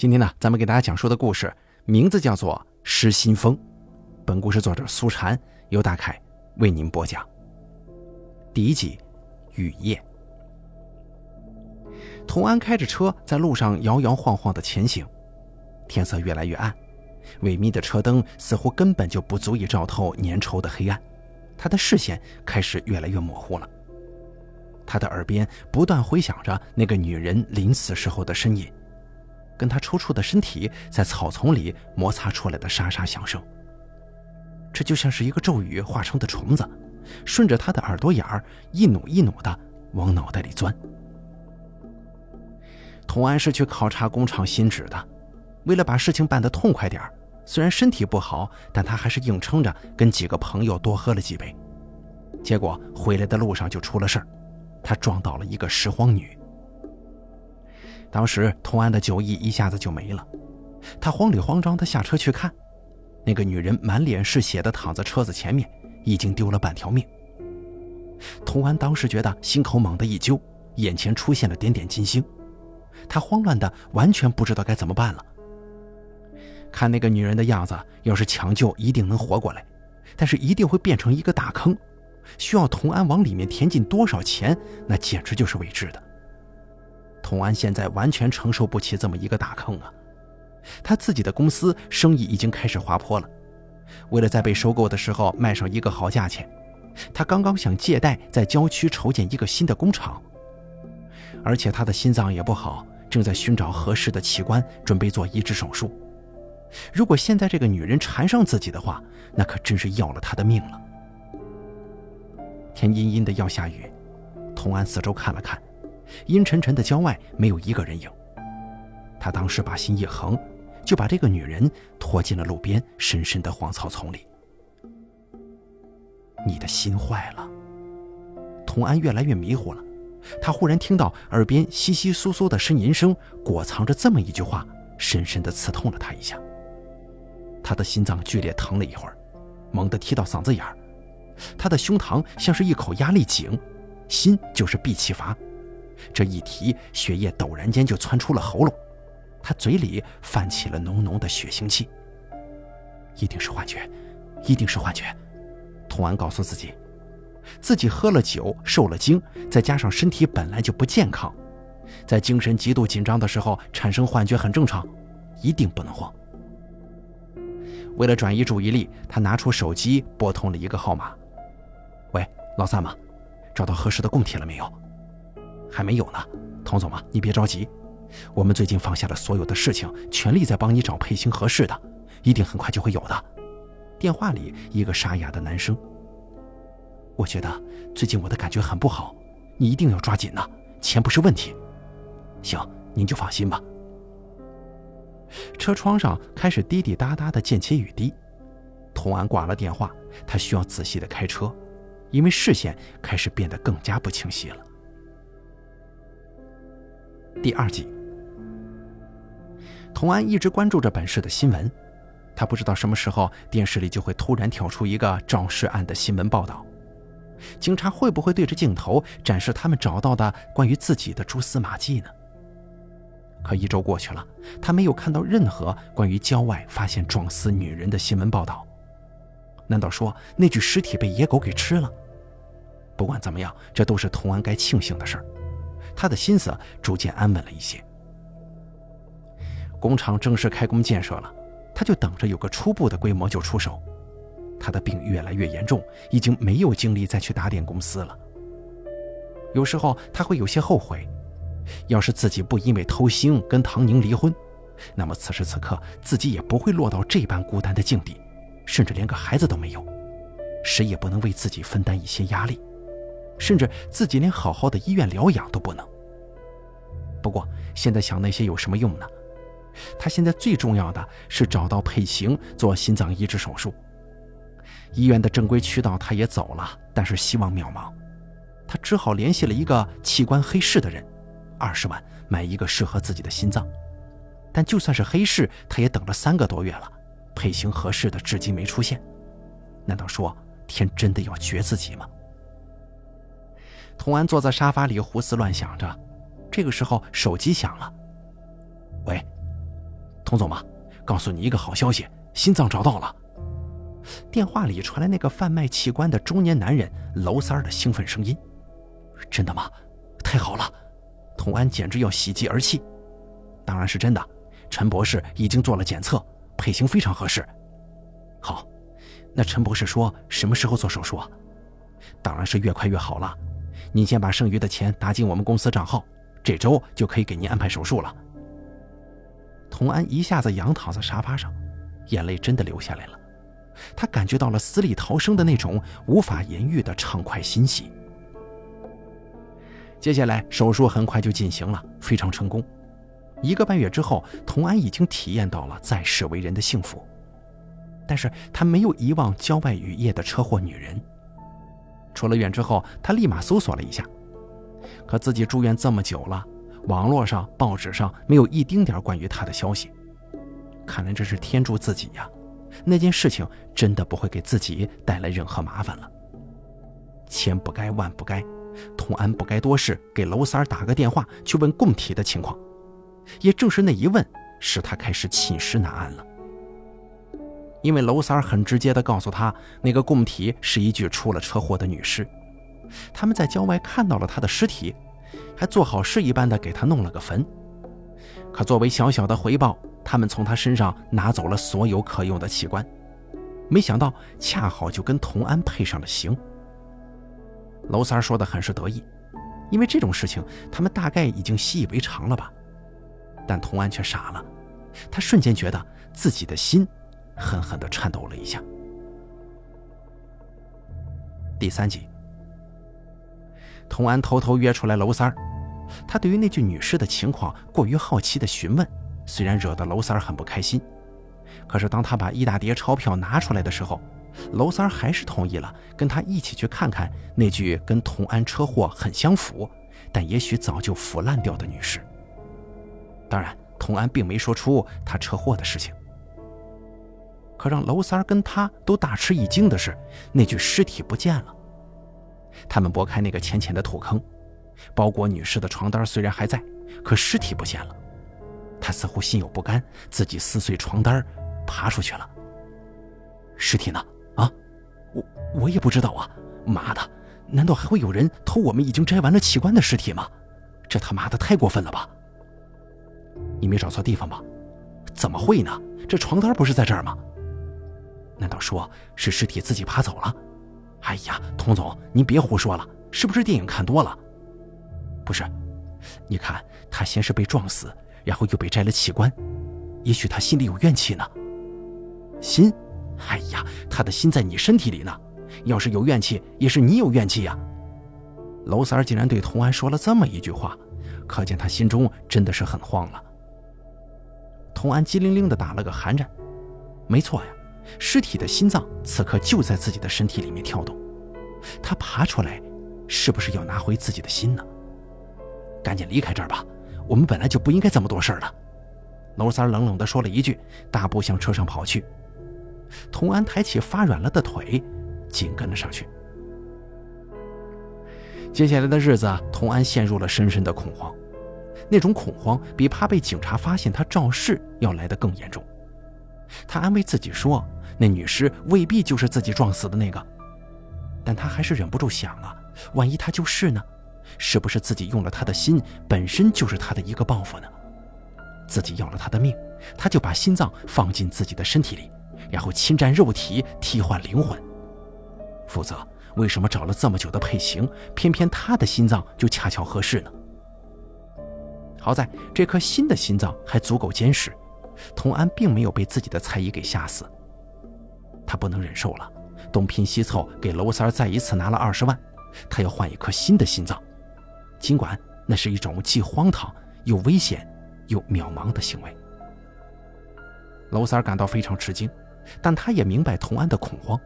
今天呢，咱们给大家讲述的故事名字叫做《失心疯》。本故事作者苏禅由大凯为您播讲。第一集，雨夜。童安开着车在路上摇摇晃晃的前行，天色越来越暗，萎靡的车灯似乎根本就不足以照透粘稠的黑暗，他的视线开始越来越模糊了。他的耳边不断回响着那个女人临死时候的呻吟。跟他抽搐的身体在草丛里摩擦出来的沙沙响声，这就像是一个咒语化成的虫子，顺着他的耳朵眼儿一努一努的往脑袋里钻。童安是去考察工厂新址的，为了把事情办得痛快点儿虽然身体不好，但他还是硬撑着跟几个朋友多喝了几杯。结果回来的路上就出了事儿，他撞到了一个拾荒女。当时童安的酒意一下子就没了，他慌里慌张地下车去看，那个女人满脸是血地躺在车子前面，已经丢了半条命。童安当时觉得心口猛地一揪，眼前出现了点点金星，他慌乱的完全不知道该怎么办了。看那个女人的样子，要是抢救一定能活过来，但是一定会变成一个大坑，需要童安往里面填进多少钱，那简直就是未知的。童安现在完全承受不起这么一个大坑啊！他自己的公司生意已经开始滑坡了，为了在被收购的时候卖上一个好价钱，他刚刚想借贷在郊区筹建一个新的工厂，而且他的心脏也不好，正在寻找合适的器官准备做移植手术。如果现在这个女人缠上自己的话，那可真是要了他的命了。天阴阴的要下雨，童安四周看了看。阴沉沉的郊外没有一个人影。他当时把心一横，就把这个女人拖进了路边深深的荒草丛里。你的心坏了。童安越来越迷糊了，他忽然听到耳边窸窸窣窣的呻吟声，裹藏着这么一句话，深深的刺痛了他一下。他的心脏剧烈疼了一会儿，猛地踢到嗓子眼儿，他的胸膛像是一口压力井，心就是闭气阀。这一提，血液陡然间就窜出了喉咙，他嘴里泛起了浓浓的血腥气。一定是幻觉，一定是幻觉。童安告诉自己，自己喝了酒，受了惊，再加上身体本来就不健康，在精神极度紧张的时候产生幻觉很正常，一定不能慌。为了转移注意力，他拿出手机拨通了一个号码：“喂，老三吗？找到合适的供体了没有？”还没有呢，童总嘛，你别着急，我们最近放下了所有的事情，全力在帮你找配型合适的，一定很快就会有的。电话里一个沙哑的男声。我觉得最近我的感觉很不好，你一定要抓紧呐，钱不是问题。行，您就放心吧。车窗上开始滴滴答答的溅起雨滴，童安挂了电话，他需要仔细的开车，因为视线开始变得更加不清晰了。第二集，童安一直关注着本市的新闻，他不知道什么时候电视里就会突然跳出一个肇事案的新闻报道，警察会不会对着镜头展示他们找到的关于自己的蛛丝马迹呢？可一周过去了，他没有看到任何关于郊外发现撞死女人的新闻报道，难道说那具尸体被野狗给吃了？不管怎么样，这都是童安该庆幸的事儿。他的心思逐渐安稳了一些。工厂正式开工建设了，他就等着有个初步的规模就出手。他的病越来越严重，已经没有精力再去打点公司了。有时候他会有些后悔，要是自己不因为偷腥跟唐宁离婚，那么此时此刻自己也不会落到这般孤单的境地，甚至连个孩子都没有，谁也不能为自己分担一些压力。甚至自己连好好的医院疗养都不能。不过现在想那些有什么用呢？他现在最重要的是找到配型做心脏移植手术。医院的正规渠道他也走了，但是希望渺茫。他只好联系了一个器官黑市的人，二十万买一个适合自己的心脏。但就算是黑市，他也等了三个多月了，配型合适的至今没出现。难道说天真的要绝自己吗？童安坐在沙发里胡思乱想着，这个时候手机响了。喂，童总吗，告诉你一个好消息，心脏找到了。电话里传来那个贩卖器官的中年男人娄三儿的兴奋声音：“真的吗？太好了！”童安简直要喜极而泣。当然是真的，陈博士已经做了检测，配型非常合适。好，那陈博士说什么时候做手术啊？当然是越快越好了。您先把剩余的钱打进我们公司账号，这周就可以给您安排手术了。童安一下子仰躺在沙发上，眼泪真的流下来了。他感觉到了死里逃生的那种无法言喻的畅快欣喜。接下来手术很快就进行了，非常成功。一个半月之后，童安已经体验到了在世为人的幸福，但是他没有遗忘郊外雨夜的车祸女人。出了院之后，他立马搜索了一下，可自己住院这么久了，网络上、报纸上没有一丁点关于他的消息。看来这是天助自己呀。那件事情真的不会给自己带来任何麻烦了。千不该万不该，童安不该多事，给娄三打个电话去问供体的情况。也正是那一问，使他开始寝食难安了。因为娄三儿很直接地告诉他，那个供体是一具出了车祸的女尸，他们在郊外看到了她的尸体，还做好事一般的给她弄了个坟。可作为小小的回报。他们从他身上拿走了所有可用的器官，没想到恰好就跟童安配上了刑。娄三儿说的很是得意，因为这种事情他们大概已经习以为常了吧。但童安却傻了，他瞬间觉得自己的心狠狠地颤抖了一下。第三集，童安偷偷约出来娄三他对于那具女尸的情况过于好奇的询问。虽然惹得娄三儿很不开心，可是当他把一大叠钞票拿出来的时候，娄三儿还是同意了跟他一起去看看那具跟童安车祸很相符，但也许早就腐烂掉的女尸。当然，童安并没说出他车祸的事情。可让娄三儿跟他都大吃一惊的是，那具尸体不见了。他们拨开那个浅浅的土坑，包裹女尸的床单虽然还在，可尸体不见了。他似乎心有不甘，自己撕碎床单，爬出去了。尸体呢？啊，我我也不知道啊！妈的，难道还会有人偷我们已经摘完了器官的尸体吗？这他妈的太过分了吧！你没找错地方吧？怎么会呢？这床单不是在这儿吗？难道说是尸体自己爬走了？哎呀，童总，您别胡说了，是不是电影看多了？不是，你看他先是被撞死。然后又被摘了器官，也许他心里有怨气呢。心，哎呀，他的心在你身体里呢。要是有怨气，也是你有怨气呀。娄三儿竟然对童安说了这么一句话，可见他心中真的是很慌了。童安机灵灵的打了个寒战，没错呀，尸体的心脏此刻就在自己的身体里面跳动，他爬出来，是不是要拿回自己的心呢？赶紧离开这儿吧。我们本来就不应该这么多事儿的，娄三冷冷地说了一句，大步向车上跑去。童安抬起发软了的腿，紧跟了上去。接下来的日子，童安陷入了深深的恐慌，那种恐慌比怕被警察发现他肇事要来得更严重。他安慰自己说，那女尸未必就是自己撞死的那个，但他还是忍不住想啊，万一她就是呢？是不是自己用了他的心，本身就是他的一个报复呢？自己要了他的命，他就把心脏放进自己的身体里，然后侵占肉体，替换灵魂。否则，为什么找了这么久的配型，偏偏他的心脏就恰巧合适呢？好在这颗新的心脏还足够坚实，童安并没有被自己的猜疑给吓死。他不能忍受了，东拼西凑给娄三再一次拿了二十万，他要换一颗新的心脏。尽管那是一种既荒唐又危险又渺茫的行为，娄三感到非常吃惊，但他也明白童安的恐慌。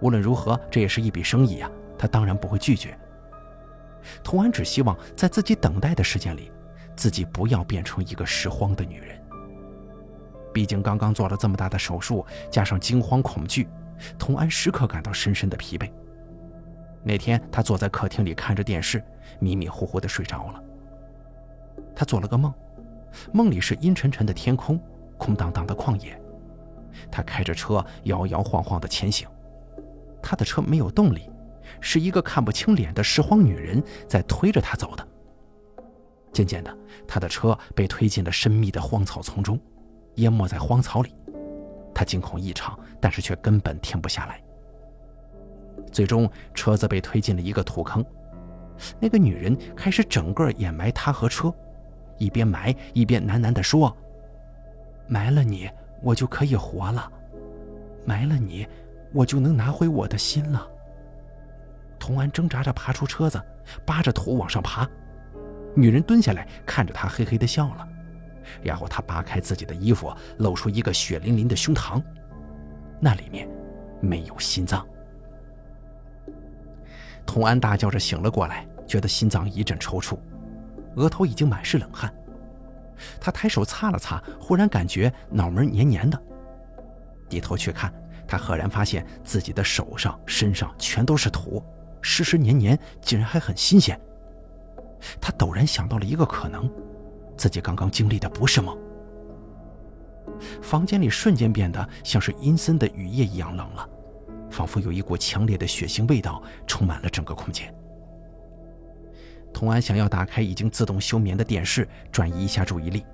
无论如何，这也是一笔生意呀，他当然不会拒绝。童安只希望在自己等待的时间里，自己不要变成一个拾荒的女人。毕竟刚刚做了这么大的手术，加上惊慌恐惧，童安时刻感到深深的疲惫。那天，他坐在客厅里看着电视，迷迷糊糊的睡着了。他做了个梦，梦里是阴沉沉的天空，空荡荡的旷野。他开着车摇摇晃晃的前行，他的车没有动力，是一个看不清脸的拾荒女人在推着他走的。渐渐的，他的车被推进了深密的荒草丛中，淹没在荒草里。他惊恐异常，但是却根本停不下来。最终，车子被推进了一个土坑，那个女人开始整个掩埋他和车，一边埋一边喃喃地说：“埋了你。”我就可以活了，埋了你，我就能拿回我的心了。童安挣扎着爬出车子，扒着土往上爬。女人蹲下来看着他，嘿嘿的笑了。然后他扒开自己的衣服，露出一个血淋淋的胸膛，那里面没有心脏。童安大叫着醒了过来，觉得心脏一阵抽搐，额头已经满是冷汗。他抬手擦了擦，忽然感觉脑门黏黏的。低头去看，他赫然发现自己的手上、身上全都是土，湿湿黏黏，竟然还很新鲜。他陡然想到了一个可能：自己刚刚经历的不是梦。房间里瞬间变得像是阴森的雨夜一样冷了，仿佛有一股强烈的血腥味道充满了整个空间。童安想要打开已经自动休眠的电视，转移一下注意力。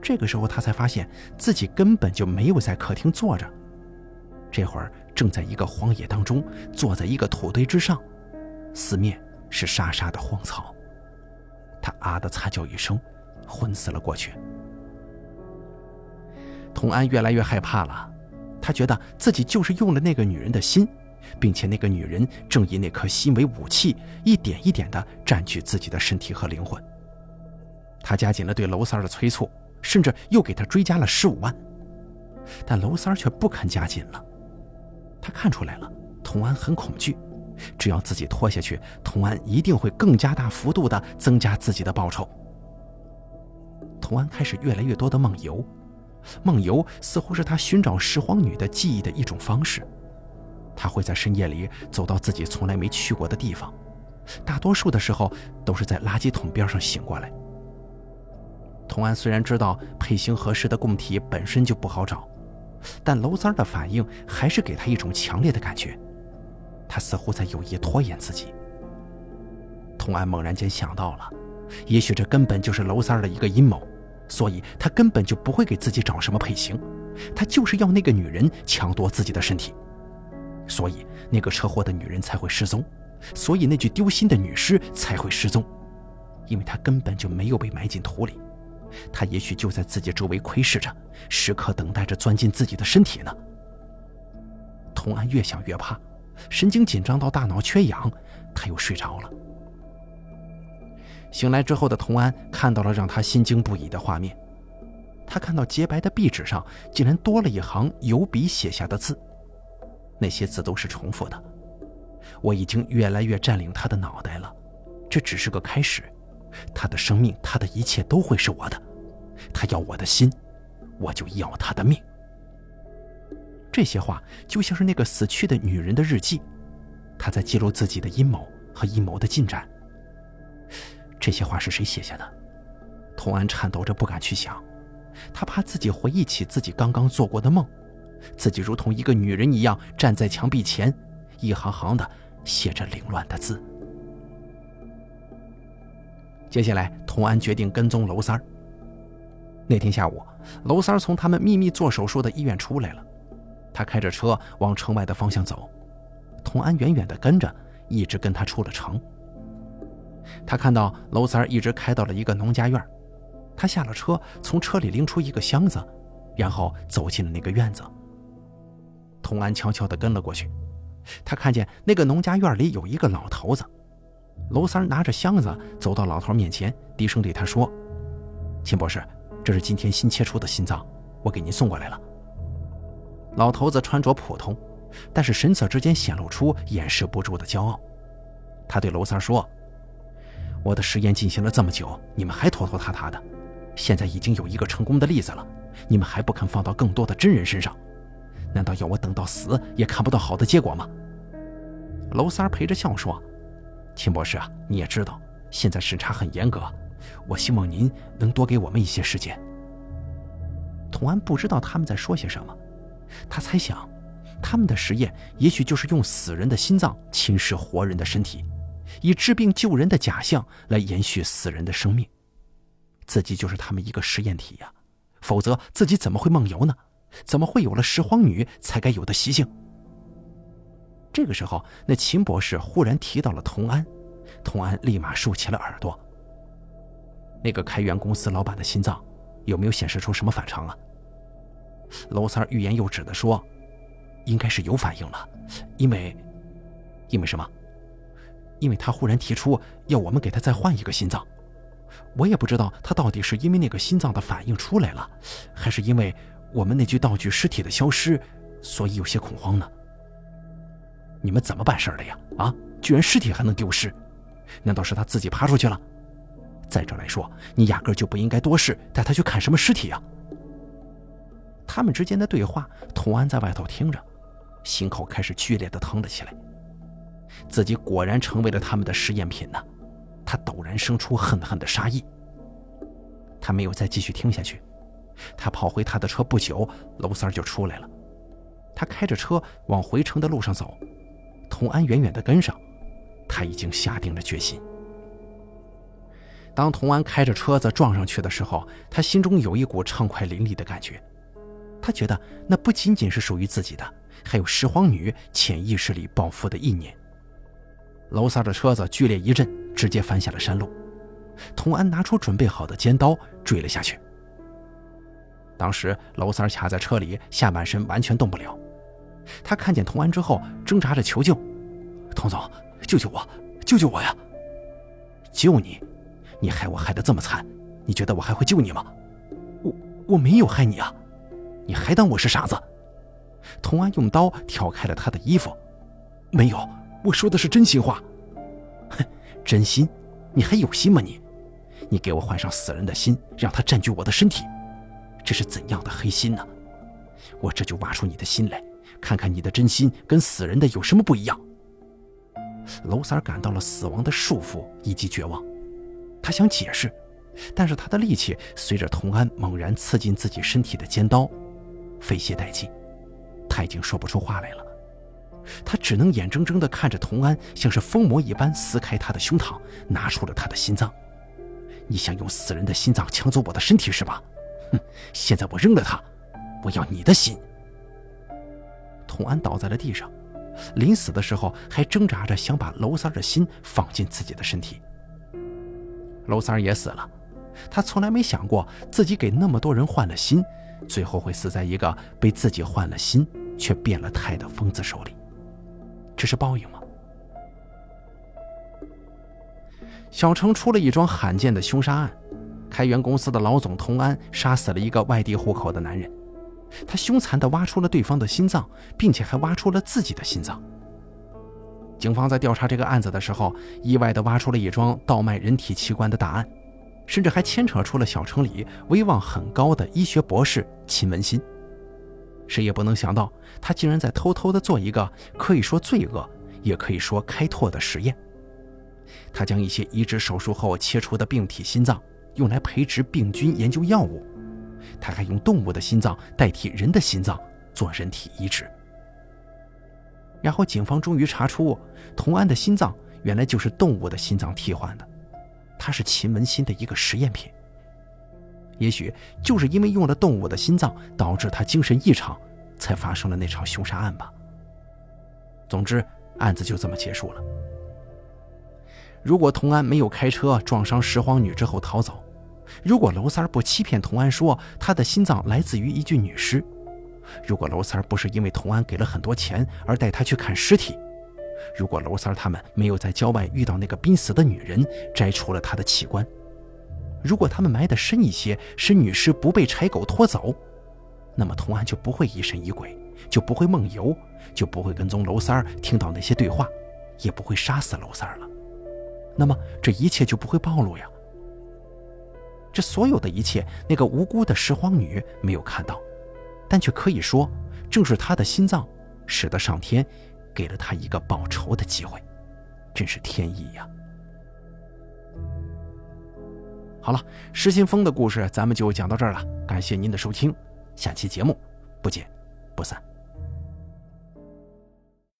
这个时候，他才发现自己根本就没有在客厅坐着，这会儿正在一个荒野当中，坐在一个土堆之上，四面是沙沙的荒草。他啊的惨叫一声，昏死了过去。童安越来越害怕了，他觉得自己就是用了那个女人的心。并且那个女人正以那颗心为武器，一点一点地占据自己的身体和灵魂。他加紧了对娄三儿的催促，甚至又给他追加了十五万，但娄三儿却不肯加紧了。他看出来了，童安很恐惧，只要自己拖下去，童安一定会更加大幅度地增加自己的报酬。童安开始越来越多的梦游，梦游似乎是他寻找拾荒女的记忆的一种方式。他会在深夜里走到自己从来没去过的地方，大多数的时候都是在垃圾桶边上醒过来。童安虽然知道配型合适的供体本身就不好找，但娄三的反应还是给他一种强烈的感觉，他似乎在有意拖延自己。童安猛然间想到了，也许这根本就是娄三的一个阴谋，所以他根本就不会给自己找什么配型，他就是要那个女人抢夺自己的身体。所以，那个车祸的女人才会失踪，所以那具丢心的女尸才会失踪，因为她根本就没有被埋进土里，她也许就在自己周围窥视着，时刻等待着钻进自己的身体呢。童安越想越怕，神经紧张到大脑缺氧，他又睡着了。醒来之后的童安看到了让他心惊不已的画面，他看到洁白的壁纸上竟然多了一行油笔写下的字。那些字都是重复的。我已经越来越占领他的脑袋了，这只是个开始。他的生命，他的一切都会是我的。他要我的心，我就要他的命。这些话就像是那个死去的女人的日记，她在记录自己的阴谋和阴谋的进展。这些话是谁写下的？童安颤抖着不敢去想，他怕自己回忆起自己刚刚做过的梦。自己如同一个女人一样站在墙壁前，一行行的写着凌乱的字。接下来，童安决定跟踪娄三儿。那天下午，娄三儿从他们秘密做手术的医院出来了，他开着车往城外的方向走，童安远远的跟着，一直跟他出了城。他看到娄三儿一直开到了一个农家院，他下了车，从车里拎出一个箱子，然后走进了那个院子。童安悄悄地跟了过去，他看见那个农家院里有一个老头子，娄三拿着箱子走到老头面前，低声对他说：“秦博士，这是今天新切出的心脏，我给您送过来了。”老头子穿着普通，但是神色之间显露出掩饰不住的骄傲。他对娄三说：“我的实验进行了这么久，你们还拖拖沓沓的，现在已经有一个成功的例子了，你们还不肯放到更多的真人身上？”难道要我等到死也看不到好的结果吗？娄三儿陪着笑说：“秦博士啊，你也知道，现在审查很严格，我希望您能多给我们一些时间。”童安不知道他们在说些什么，他猜想，他们的实验也许就是用死人的心脏侵蚀活人的身体，以治病救人的假象来延续死人的生命。自己就是他们一个实验体呀，否则自己怎么会梦游呢？怎么会有了拾荒女才该有的习性？这个时候，那秦博士忽然提到了童安，童安立马竖起了耳朵。那个开源公司老板的心脏有没有显示出什么反常啊？娄三欲言又止的说：“应该是有反应了，因为，因为什么？因为他忽然提出要我们给他再换一个心脏。我也不知道他到底是因为那个心脏的反应出来了，还是因为我们那具道具尸体的消失，所以有些恐慌呢。你们怎么办事的呀？啊，居然尸体还能丢失？难道是他自己爬出去了？再者来说，你压根就不应该多事，带他去看什么尸体啊？”他们之间的对话，童安在外头听着，心口开始剧烈的疼了起来。自己果然成为了他们的实验品呢，他陡然生出恨恨的杀意。他没有再继续听下去，他跑回他的车不久，娄三就出来了。他开着车往回城的路上走，童安远远的跟上，他已经下定了决心。当童安开着车子撞上去的时候，他心中有一股畅快淋漓的感觉。他觉得那不仅仅是属于自己的，还有拾荒女潜意识里报复的意念。娄三的车子剧烈一震，直接翻下了山路。童安拿出准备好的尖刀追了下去。当时娄三卡在车里，下半身完全动不了。他看见童安之后，挣扎着求救：“童总，救救我，救救我呀！”“救你？你害我害得这么惨，你觉得我还会救你吗？”“我我没有害你啊！”你还当我是傻子？童安用刀挑开了他的衣服，没有，我说的是真心话。哼，真心？你还有心吗？你，你给我换上死人的心，让他占据我的身体，这是怎样的黑心呢？我这就挖出你的心来，看看你的真心跟死人的有什么不一样。娄三感到了死亡的束缚以及绝望，他想解释，但是他的力气随着童安猛然刺进自己身体的尖刀。费歇殆尽，他已经说不出话来了。他只能眼睁睁地看着童安像是疯魔一般撕开他的胸膛，拿出了他的心脏。你想用死人的心脏抢走我的身体是吧？哼！现在我扔了他，我要你的心。童安倒在了地上，临死的时候还挣扎着想把娄三的心放进自己的身体。娄三也死了，他从来没想过自己给那么多人换了心。最后会死在一个被自己换了心却变了态的疯子手里，这是报应吗？小城出了一桩罕见的凶杀案，开源公司的老总童安杀死了一个外地户口的男人，他凶残地挖出了对方的心脏，并且还挖出了自己的心脏。警方在调查这个案子的时候，意外地挖出了一桩倒卖人体器官的大案。甚至还牵扯出了小城里威望很高的医学博士秦文新。谁也不能想到，他竟然在偷偷的做一个可以说罪恶，也可以说开拓的实验。他将一些移植手术后切除的病体心脏用来培植病菌、研究药物。他还用动物的心脏代替人的心脏做人体移植。然后警方终于查出，童安的心脏原来就是动物的心脏替换的。他是秦文新的一个实验品，也许就是因为用了动物的心脏，导致他精神异常，才发生了那场凶杀案吧。总之，案子就这么结束了。如果童安没有开车撞伤拾荒女之后逃走，如果娄三不欺骗童安说他的心脏来自于一具女尸，如果娄三不是因为童安给了很多钱而带他去看尸体。如果娄三他们没有在郊外遇到那个濒死的女人，摘除了她的器官；如果他们埋得深一些，使女尸不被柴狗拖走，那么童安就不会疑神疑鬼，就不会梦游，就不会跟踪娄三听到那些对话，也不会杀死娄三了。那么这一切就不会暴露呀。这所有的一切，那个无辜的拾荒女没有看到，但却可以说，正是她的心脏，使得上天。给了他一个报仇的机会，真是天意呀！好了，失心疯的故事咱们就讲到这儿了，感谢您的收听，下期节目不见不散。